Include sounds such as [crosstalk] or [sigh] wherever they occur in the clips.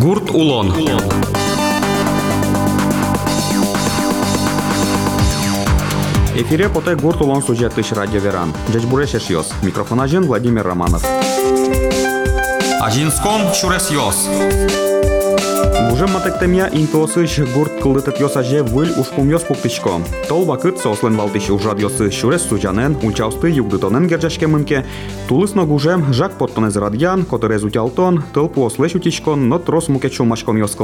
Гурт Улон. Эфире потай гурт улон сюжеттыш радио веран. Джеч бурешеш йос. Микрофон ажин Владимир Романов. Ажинском Шурес Йос. Бужем матектемия интосыш гурт кылдытыт йос аже выль ушкум йос пуктышко. Тол вакыт сослен валтыш ужад йосы шурес сужанен, унчаусты югдытонен гержашке мынке. Тулысно гужем жак поттонез радьян, которез утялтон, тыл послеш утишкон, но трос муке чумашкон йос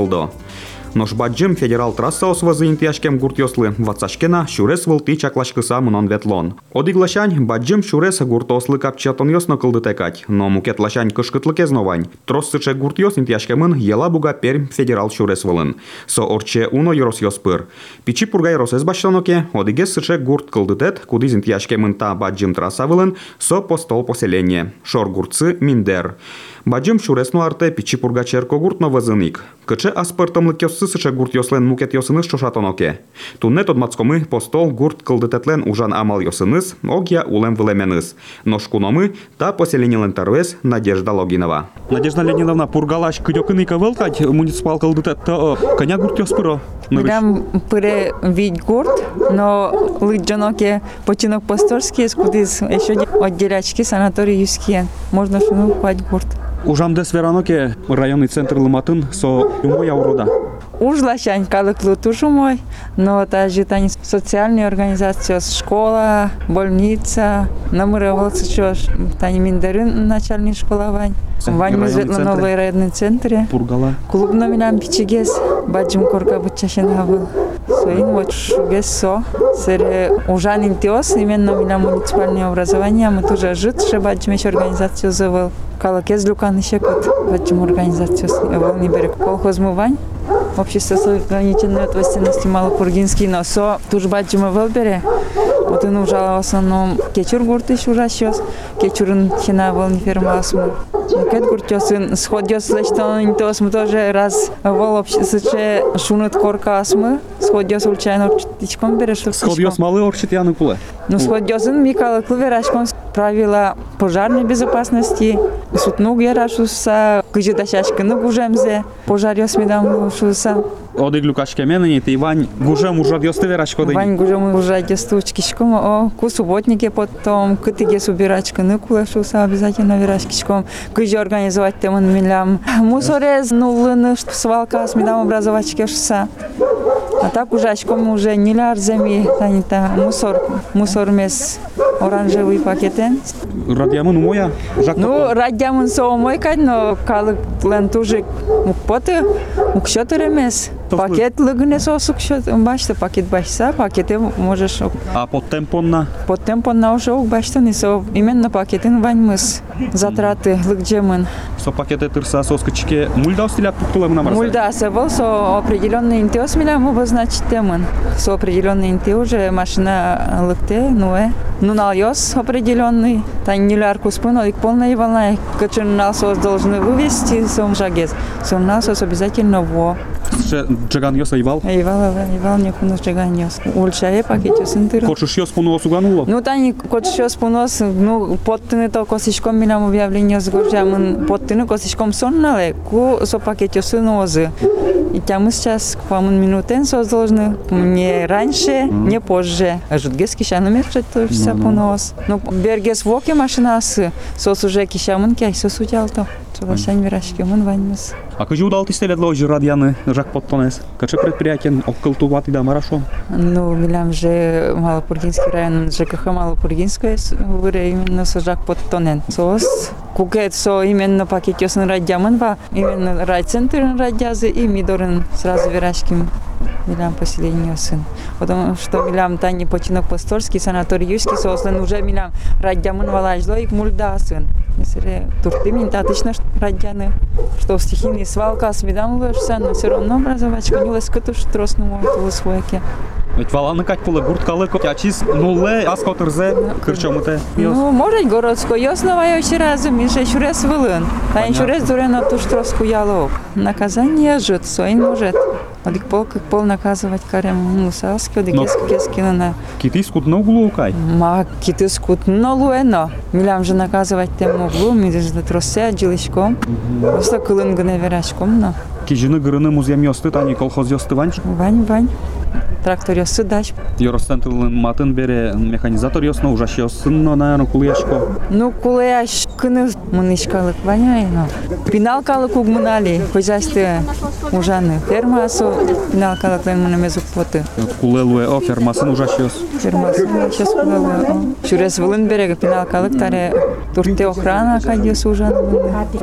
Нош баджим федерал трасса освазы интияшкем гурт йослы, ватсашкена шурес вылты чаклашкыса мунон ветлон. Одиглашань баджим шурес гурт ослы капчатон йосно кылдытекать, но мукет лашань кышкытлы кезновань. Трос сыче гурт йос интияшкемын ела буга перм федерал шурес вылын. Со орче уно йорос йоспыр. Пичи пургай росес баштаноке, одиге сыче гурт кылдытет, кудиз интияшкемын та баджим трасса вылын, со постол поселение. Шор гуртсы миндер. Баджим шуресно арте пичи пурга черко гурт но вазыник. Кыче аспыртом лыкёсы сыче гурт йослен мукет йосыныс шошатоноке. Туннет од мацкомы постол гурт кылдытетлен ужан амал йосыныс, огья улем вылеменыс. Но шкуномы та поселениелен тарвес Надежда Логинова. Надежда Леонидовна, пургалаш кыдёкыны кавылкать муниципал кылдытет коня гурт йоспыро. Мирам пыре вид гурт, но лыджаноке починок посторский, скудис еще отделячки санаторий юскиен. Можно шуну пать гурт. Ужамдес вераноке районный центр Лыматын со умой аурода. Ужлашань калыклы тушу мой, но также тани социальные организации, школа, больница, намыры волцы чё, тани миндерин начальная школа вань. На центр. новый районный центре. Пургала. Клуб номинам пичигес, баджим корка бучашен был. Соин вот шугес со. Сере ужан интиос, именно номинам муниципальное образование, мы тоже жит, что баджим еще организацию завел. Калакез люкан еще кот, баджим организацию не берег. Колхоз мувань. Общество с ограниченной ответственностью Малопургинский, но со туж баджим велбере. Вот он ужал в основном кечур гуртыш ужащос, кечурын хина вол не фермасму. Кет гуртёсын сходёс лештон интос мы тоже раз вол обществе шунут корка асмы, сходёс случайно птичком берешь. Сходьос малы орчит яны куле. Ну сходёсын Микала Клуверашком правила пожарной безопасности, сутнуг ярашуса, кыжы да шашкыны кужемзе, пожар ясмедан шуса. Одыг люкашке менени ты Ивань гужем ужад йосты вераш коды. Вань гужем уже стучкишком, о, ку субботники потом, кытыге субирачка, ну кулашуса обязательно вирашкишком, кыжи организовать теман милям. Мусорез, нулыны, свалка с медам образовать кешуса. А так уже очком уже не лярземи, танита мусор, мусор мес оранжевый пакетен. Радиамын. Жак Ну, радямын со мойкать, но калык лен тоже мукпоты, мукшоты ремес. Тофлы. Пакет лыгне сосук шот, башта пакет башса, пакете можешь а под темпонна под темпом на уже башта не со именно пакетин ваньмыс затраты лыгджемын. со пакеты тырса соскочке мульда стилят пуктулам намар. Мульда севал со определенный интеос милям обозначить темын. Со определенный инте уже машина лыкте, ну э. Ну нальёс определенный. Танюляр куспун, и полная волна. Качан насос должны вывести сом жагез. Сом насос обязательно во. Ше джаган йоса ивал. Ивал, ивал, не кунус джаганьос. Ульчае пакете сынтыр. Хочешь йос пуну осугануло? Ну, тани, кот що спонос, ну, подтини то косичком мінам об'явлення згоржамен, подтини косичком соннале, ку со пакеті синози. И тямы сейчас к вам минутен сос должны, не раньше, не позже. А жутгес кишану мерчет тоже вся понос. Ну, бергес воке машинасы, сос уже кишамын кяй сос утялто. Чулашань вирашкемын ваньмыз. А кажи удал ты стелят ложи радианы жак подтонес. Каче предприятие оккультуват и да марашо. Ну, милям же Малопургинский район, ЖКХ Малопургинское, выре именно сажак под тонен. Сос, кукет со именно пакет ёсын радямын ва, именно райцентр радязы и мидорын сразу верашким милям поселение сын. Потому что милям тани починок посторский, санаторий юский сослен уже милям радямын валажло и мульда сын. Если турты мин татычно радяны, что в стихийный свалка с видам вышся, но все равно образовачка не лескатуш тросну мой свояке. Ведь валаны кать пулы гурткалы ячис нуле аскотырзе кырчомыте. Ну, может, городсько ясно ще разом, і ще щурес хвилин. Та й щурес дуре на ту штроску ялок. Наказання жит, соїн може. От какво, какво наказват карам мусаски, от е, Но... кескина на... Кити скут много лукай? Ма, кити скут много едно. Милям же наказывать те могло, ми же тросе, джилишком. Просто кылынгы не верашком, но... Кижины гырыны музеем ёсты, тани колхоз ёсты ванч? Вань, вань. Трактор ёссы дач. Йоростен тылын матын бере механизатор ёсно, ужаш ёсын, но, наверное, кулыяшко. Ну, кулаяш кыны мынышкалык ваняй, но. Пиналкалык угмынали, хозяйстве ужаны. Фермасу пиналкалыклен мынамезук поты. Кулелуе о фермасын ужаш ёс. Фермасу сейчас кулалы. Чурес вылын берег пиналкалык таре турте охрана кадьёс ужаны.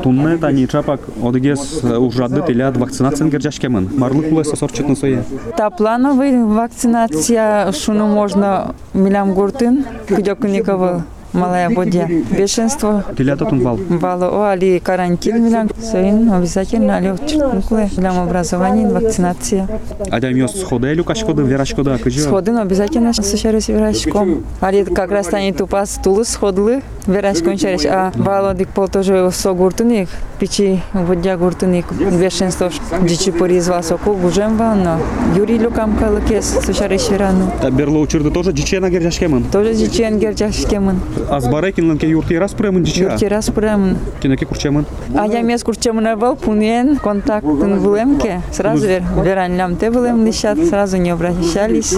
Тунне тани чапак одыгес ужады телят вакцинациян герджашкемын. Марлы кулеса сое. Та плановый вакцинация, шуну можно милям гуртын, кудёкуниковы малая бодя. Бешенство Телята тунвал. Бало, о, али карантин милям, соин обязательно, али учтункуле, милям образование, вакцинация. Адям ёс сходелю кашкоды, верашкоды, акыжы. Сходын обязательно сушарис верашком. Али как раз тани тупас тулы сходлы, верашком чариш. А бало дик пол тоже со гуртуник, пичи водя гуртуник, бешенство дичи поризвал соку, гужем вално. Юрий Люкам калыкес сушарис верану. Берло учырды тоже дичена герджашкемын. Тоже дичен герчашкемын. Азбарекинлен ке юрти раз премын дича. Юрти раз премын. Кинеке курчемын. А я мес курчемын был, пунен контактын булемке. Сразу вер, веранлям те булем лишат, сразу не обращались.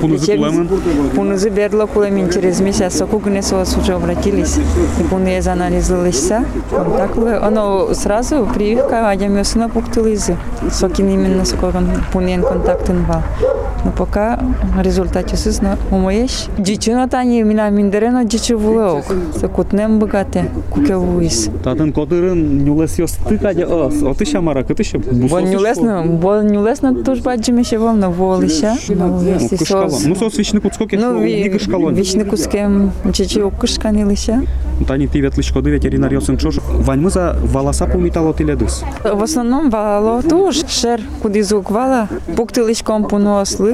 Пунузы Это кулемын? Пунузы берло кулемин через месяц, соку гнесос уже обратились. И пунез анализылышса, контактлы. Оно сразу прививка, а я мес на пуктылызы. Сокин именно скорон пунен контактын был. Но пока результаты сыз но умоеш. Дичуна тани мина миндерено дичу вулеок. Секутнем богате, кукевуис. Татын кодырын нюлес ёсты кадя ос. Оты шамара, кыты ще Бо не лесно, бо не лесно туж баджиме ще волна волиша. Ну, если Кышкалон. сос. Ну сос вичны куцкоке, Ну, не кышкалон. вічне кускем чечи окышкани лиша. Тани ти ветлышкоды ветеринар ёсын чош. Ваньмы за валаса помитало теледыс. В основном вало туж шер куди звук вала. Пуктилишком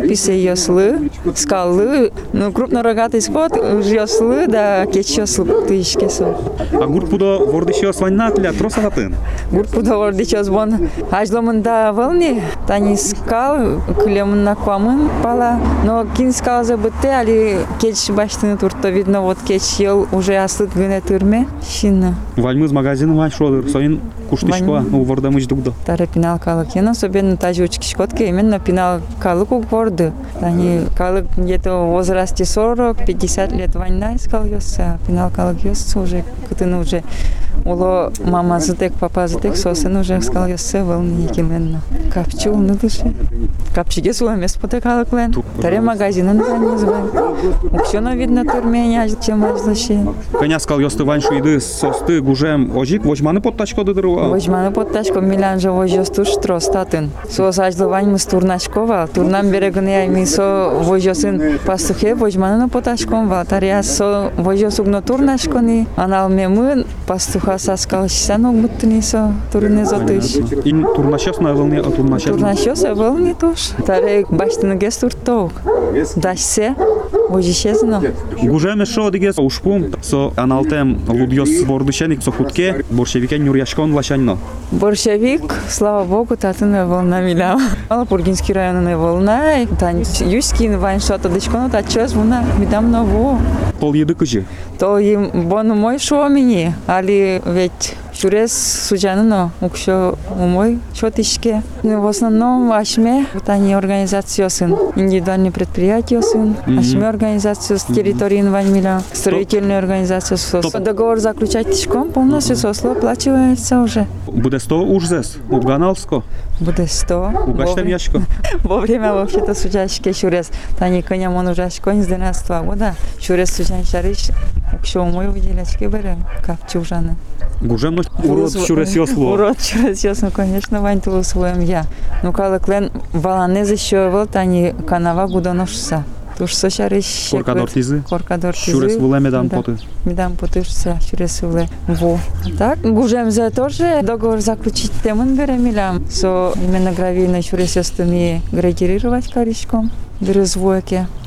пуносли, писе йосли, скалы. Ну, крупно рогатый скот, йосли, да кеч йосли пуктилишке со. А гурт пудо вордыш ёс ваньна теля троса хатын. Гурпу довор дичос бон ажломында вълни, тани скал, клемна квамын пала, но кин скал за бытте, али кеч баштыны турто видно, вот кеч ел уже аслыт гыне тырме, шинна. Ваньмы з магазин вань шодыр. Соин куштышко, Вань- ну вордамыч дугдо. Тара пинал калык. Я особенно тажи учки шкотки, именно пинал калык у горды. Они где-то в возрасте 40-50 лет война искал ёсса, пинал калык ёсса уже, кытын уже Уло мама зытек, папа зытек, сосын уже сказал, ёссе был никемен. Капчу уны дышы. Капчыге сул эмес потекалыклен. Таре магазинын таныз бен. Укшона видно турменя чем ажлыши. Коня сказал, ёсты ваншу иды состы гужем ожик, вожманы под тачко дыдырва. Вожманы под тачко милян же вож ёстуш тростатын. Сос ажлывань мыс турначкова, турнам берегыны айми со вож ёсын пастухе вожманы под тачком ва. Таре со вож ёсугно турначконы, анал мемын пастуха са скалщиса, будто не са турне за. И турнашос на а турнашос? Турнашос, а тоже. Тарек баштин гестур толк. Дашсе, возишезно. Гужем шо дигес ушпум со аналтем лудьос вордышеник со хутке боршевикен юрьяшкон лашаньно. Борщевик, слава богу, татына волна миля. Алапургинский районный волна, тань юскин вайн что-то дычкону, та чёс вуна, мидам нову. Пол еды кыжы. То им бону мой шо мини, али ведь Шурес суджаныно, укшо умой, шо тишке. Ну, В основном ашме, вот они организациясын, индивидуальные предприятия сын, ашме организацию с территории Ваньмиля, строительная организация СОС. Договор заключать тишком полностью сосло оплачивается уже. Буде сто ужзес, убганалско, Будет 100. угаштем яшко. Во время вообще-то судящики Шурес, тани коня он уже конь с 12 года, Шурес судящий шариш, якщо умой выделячки бере, капчи ужаны. Гужем но урод шурес ёсло. Урод Шурес [laughs] ясно, конечно, вань тулу своем я. Ну, калы клен валане защёвал, тани канава гудоношса. Туш со шариш. Коркадор тизы. Коркадор тизы. Шурес вуле медам Да. поты. Медам потышся, Шурес уле. Во. Так, гужем за тоже договор заключить темын беремилям. Со именно гравийной Шурес ястыми градирировать коричком.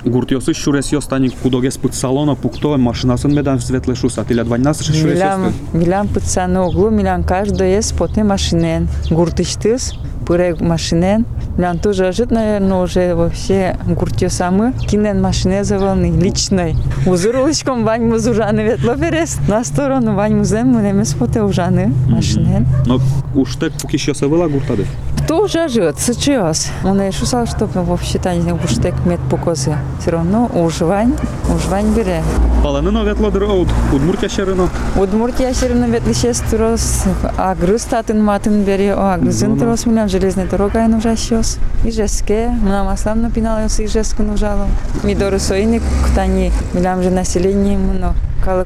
Гурт ёсы шурес ёстани кудогес пут салона пукто машинасын медам светле шуса. Теля дваньнасы шурес ёсты. милям пыца на углу, милям каждый есть поте машинен. Гуртыштыс, пырек машинен. Милям тоже жит, наверное, уже вообще гуртё самы. Кинен машине завалны, личной. Узырулычком вань музужаны ветло берес. На сторону вань музем, мунемес поте ужаны машинен. Но уж так пуки ще се вела гуртады. Тоже живет, сейчас. Он и шусал, что вообще не буштек мед покосы. Все равно ужвань, ужвань бере. Оут Удмуртия шерыно. Удмуртия все равно ветлище строс, а грыз татын матын бере, а грызын трос милям железная дорога и нужа сейчас. И жеске, нам аслам напиналось и жеску нужало. Мидоры соиник, ктани, милям же население, но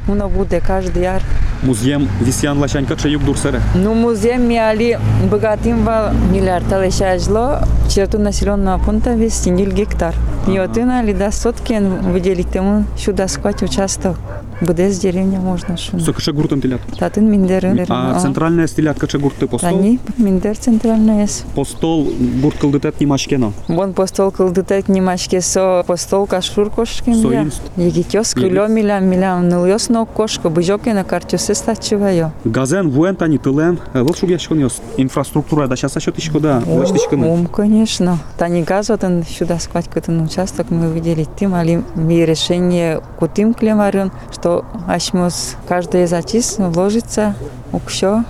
муно буде каждый яр. Музеем висян лащанька чаюк дурсере. Ну, музей миали богатым вал миллиард талешажло, черту населенного пункта весь стениль гектар. И вот и нали да сотки выделить ему сюда сквать участок. Буде с деревня можно шум. Сокыша гуртын телят. Татын миндер. А центральная стилят кача гурты постол. Они миндер центральная есть. Постол гурт кылдытет нимашкено. Вон постол кылдытет немашке со постол кашур кошкин я. Соинст. Егитёс кылё милям милям ныльёс но кошка быжоки на карте се стачиваю. Газен, вуен тани тылен. Выл шугяшкон ёс. Инфраструктура да сейчас счет ишко да. Ум, конечно. Тани газ вот он сюда сквать какой-то участок мы видели тем, али ми решение кутим клемарен, что то аж мус каждый затис вложится укшо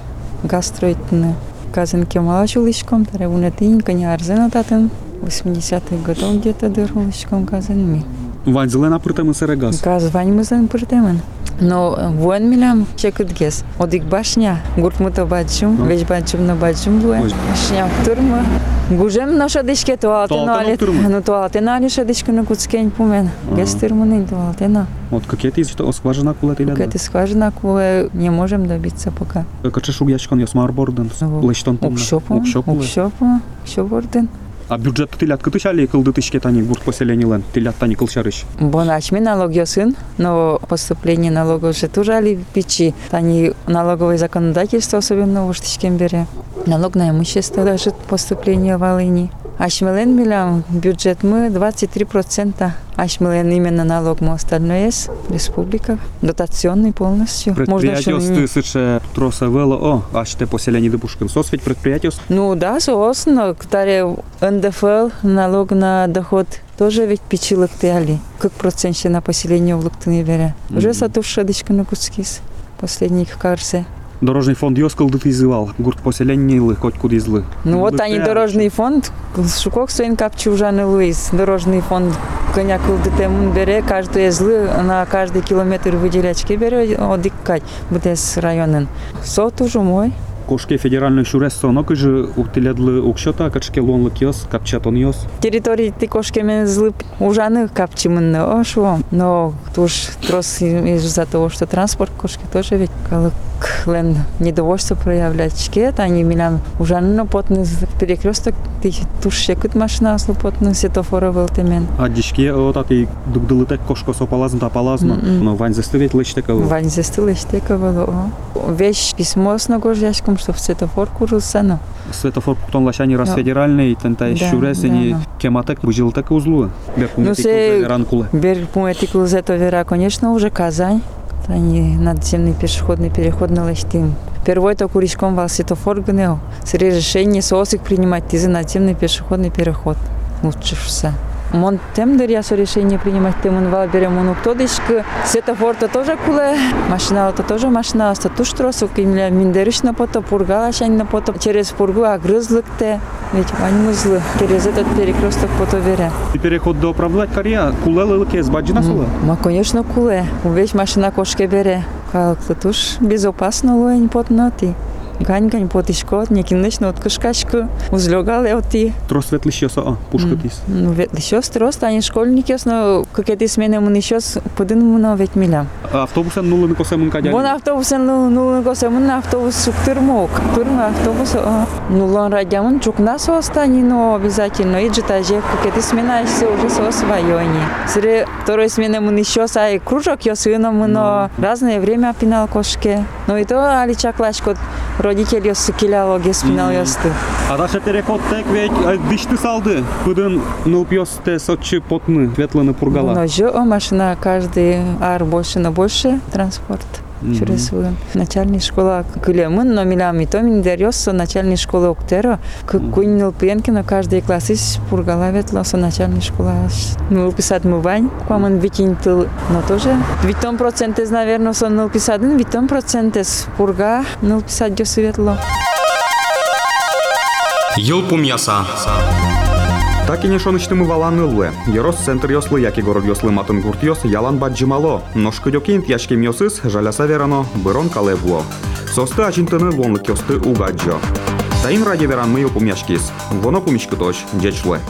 гастроитны. Казанке малашулышком, таревунатынька не арзена татым. 80-х годов где-то дырулышком казанми. Вань зелена пыртемы сыры газ. Газ вань мы зелен пыртемын. Но вон милям чекут гес. Одик башня, гурт мута бачум, веч бачум на бачум буе. Ой. Башня турма. Гужем на шадишке туалте Туалте на на алет. турма? Ну туалте на али шадишке на куцкень пумен. Гес турманин туалте на. Вот какие что скважина кула телят. Как это скважина, кое не можем добиться пока. Кача шугяшкон ёс марборден. Лаштон тумна. Укшопу, Укшопу. укшопу, укшопорден. А бюджет телят кытышали кылдытышке тани гурт поселенийлен. Телят тани кылшарыш. Бон ачми налог ёсын, но поступление налогов же тоже али печи. Тани налоговое законодательство, особенно в Уштичкем бере. Налог на имущество даже поступление в Волыни. Ашмелен милям бюджет мы 23%. Ашмелен именно налог мы остальное есть. Республика. Дотационный полностью. Предприятие еще не- стысыше троса вело о, аж те поселение дебушкин. Сос ведь предприятие Ну да, соответственно, которые НДФЛ, налог на доход, тоже ведь печилок тяли. Как процент ще на поселение в Луктыне бере. Уже Мгм. сатуш шадочка на куцкис. Последний карсе. Дорожный фонд ёс кылдыт изывал. Гурт поселенийлы хоть куда излы. Ну вот они Быты, дорожный фонд, шукок своин капчу уже Луис. Дорожный фонд коня кылдытемун бере, каждый злы на каждый километр выделячки бере, одиккать, бутес районен. Со тоже мой. Кошке федеральный шурес сонок же утиледлы укшота, качке лонлы киос, капчатон ёс. территории ты кошки мен злып ужаны капчимын ошо но туж трос из-за того что транспорт кошки тоже ведь калык лен недовольство проявлять шкет они меня ужаны но потны перекресток ты туж шекут машина слопотны светофора велтемен А дишке вот аки дугдылытек кошко сопалазн тапалазна. Мгм. Но вань застывет лычтекал. Вань застыл иштековало вещь письмо с нагождяшком что в светофор курился но Светофор путон лашани раз федеральный, тентай Да, шурес да, и да. кематек бужилтек узлу. Ну, се- ранкуле. Бер пометикл зето вера, конечно, уже Казань. Они надземный пешеходный переход на Лаштим. Первой то куричком вал светофор гнел. С решение соосик принимать ты за надземный пешеходный переход. Лучше все. Мон тем дыр я решение принимать тем он вал берем он кто дышка светофор то тоже куле машина то тоже машина то туш тросу кимля миндериш на пото пургала шань на пото через пургу агрызлык те ведь вань музлы через этот перекресток пото веря. И переход до оправдать карья. Кулелы лыке с баджина сала. Ма, конечно, куле. Весь машина кошке бере. Как то уж безопасно лоень потноти. Гань гань потишко, некинечно от кышкачку, узлегал ти. Трос светлыш ёса, а, пушка тис. Ну, вет еще строс, они школьники, но как это смены мы еще подын мы ведь миля. А автобусен нулы косе мын кадяли. Вон автобус, ну, ну, госе, мы на автобус сук турмок. Турма автобус, а. Ну, лон радиамон, чук нас остани, но обязательно. И джетаже, как это смена, все уже со своёни. Сре второй смены мы еще сай кружок, я сына мы, но разное время пинал кошке. Ну, и то аличак лачко, родители сукилял, ге спинал ясты. А даше переход тек ведь а, дишты салды. Пыдын нылп ёс те сочи потны, ветлыны пургала. Но же, о, машина каждый ар больше на больше транспорт. Через свою начальная школа Кулемын, но милами то миндерёс начальная школа Октера, как кунил пенки на каждый класс из пургала ветла со начальная школа. Ну, писать мы вань, кваман викинтил, но тоже. Там проценты, наверное, сон нул писать, ведь там проценты с пурга, нул писать дё светло. Йылпум яса. Так и не шоныштымы валан ыллы. Йорос центр йослы, яки город йослы матын гурт йос ялан баджимало. Ношкыдёкин яшкем йосыз жаляса верано бырон калевло. Состы ачинтыны лонлык йосты угаджо. Таин ради веран мы йопум яшкис. Воно пумичкы точ, дечлы.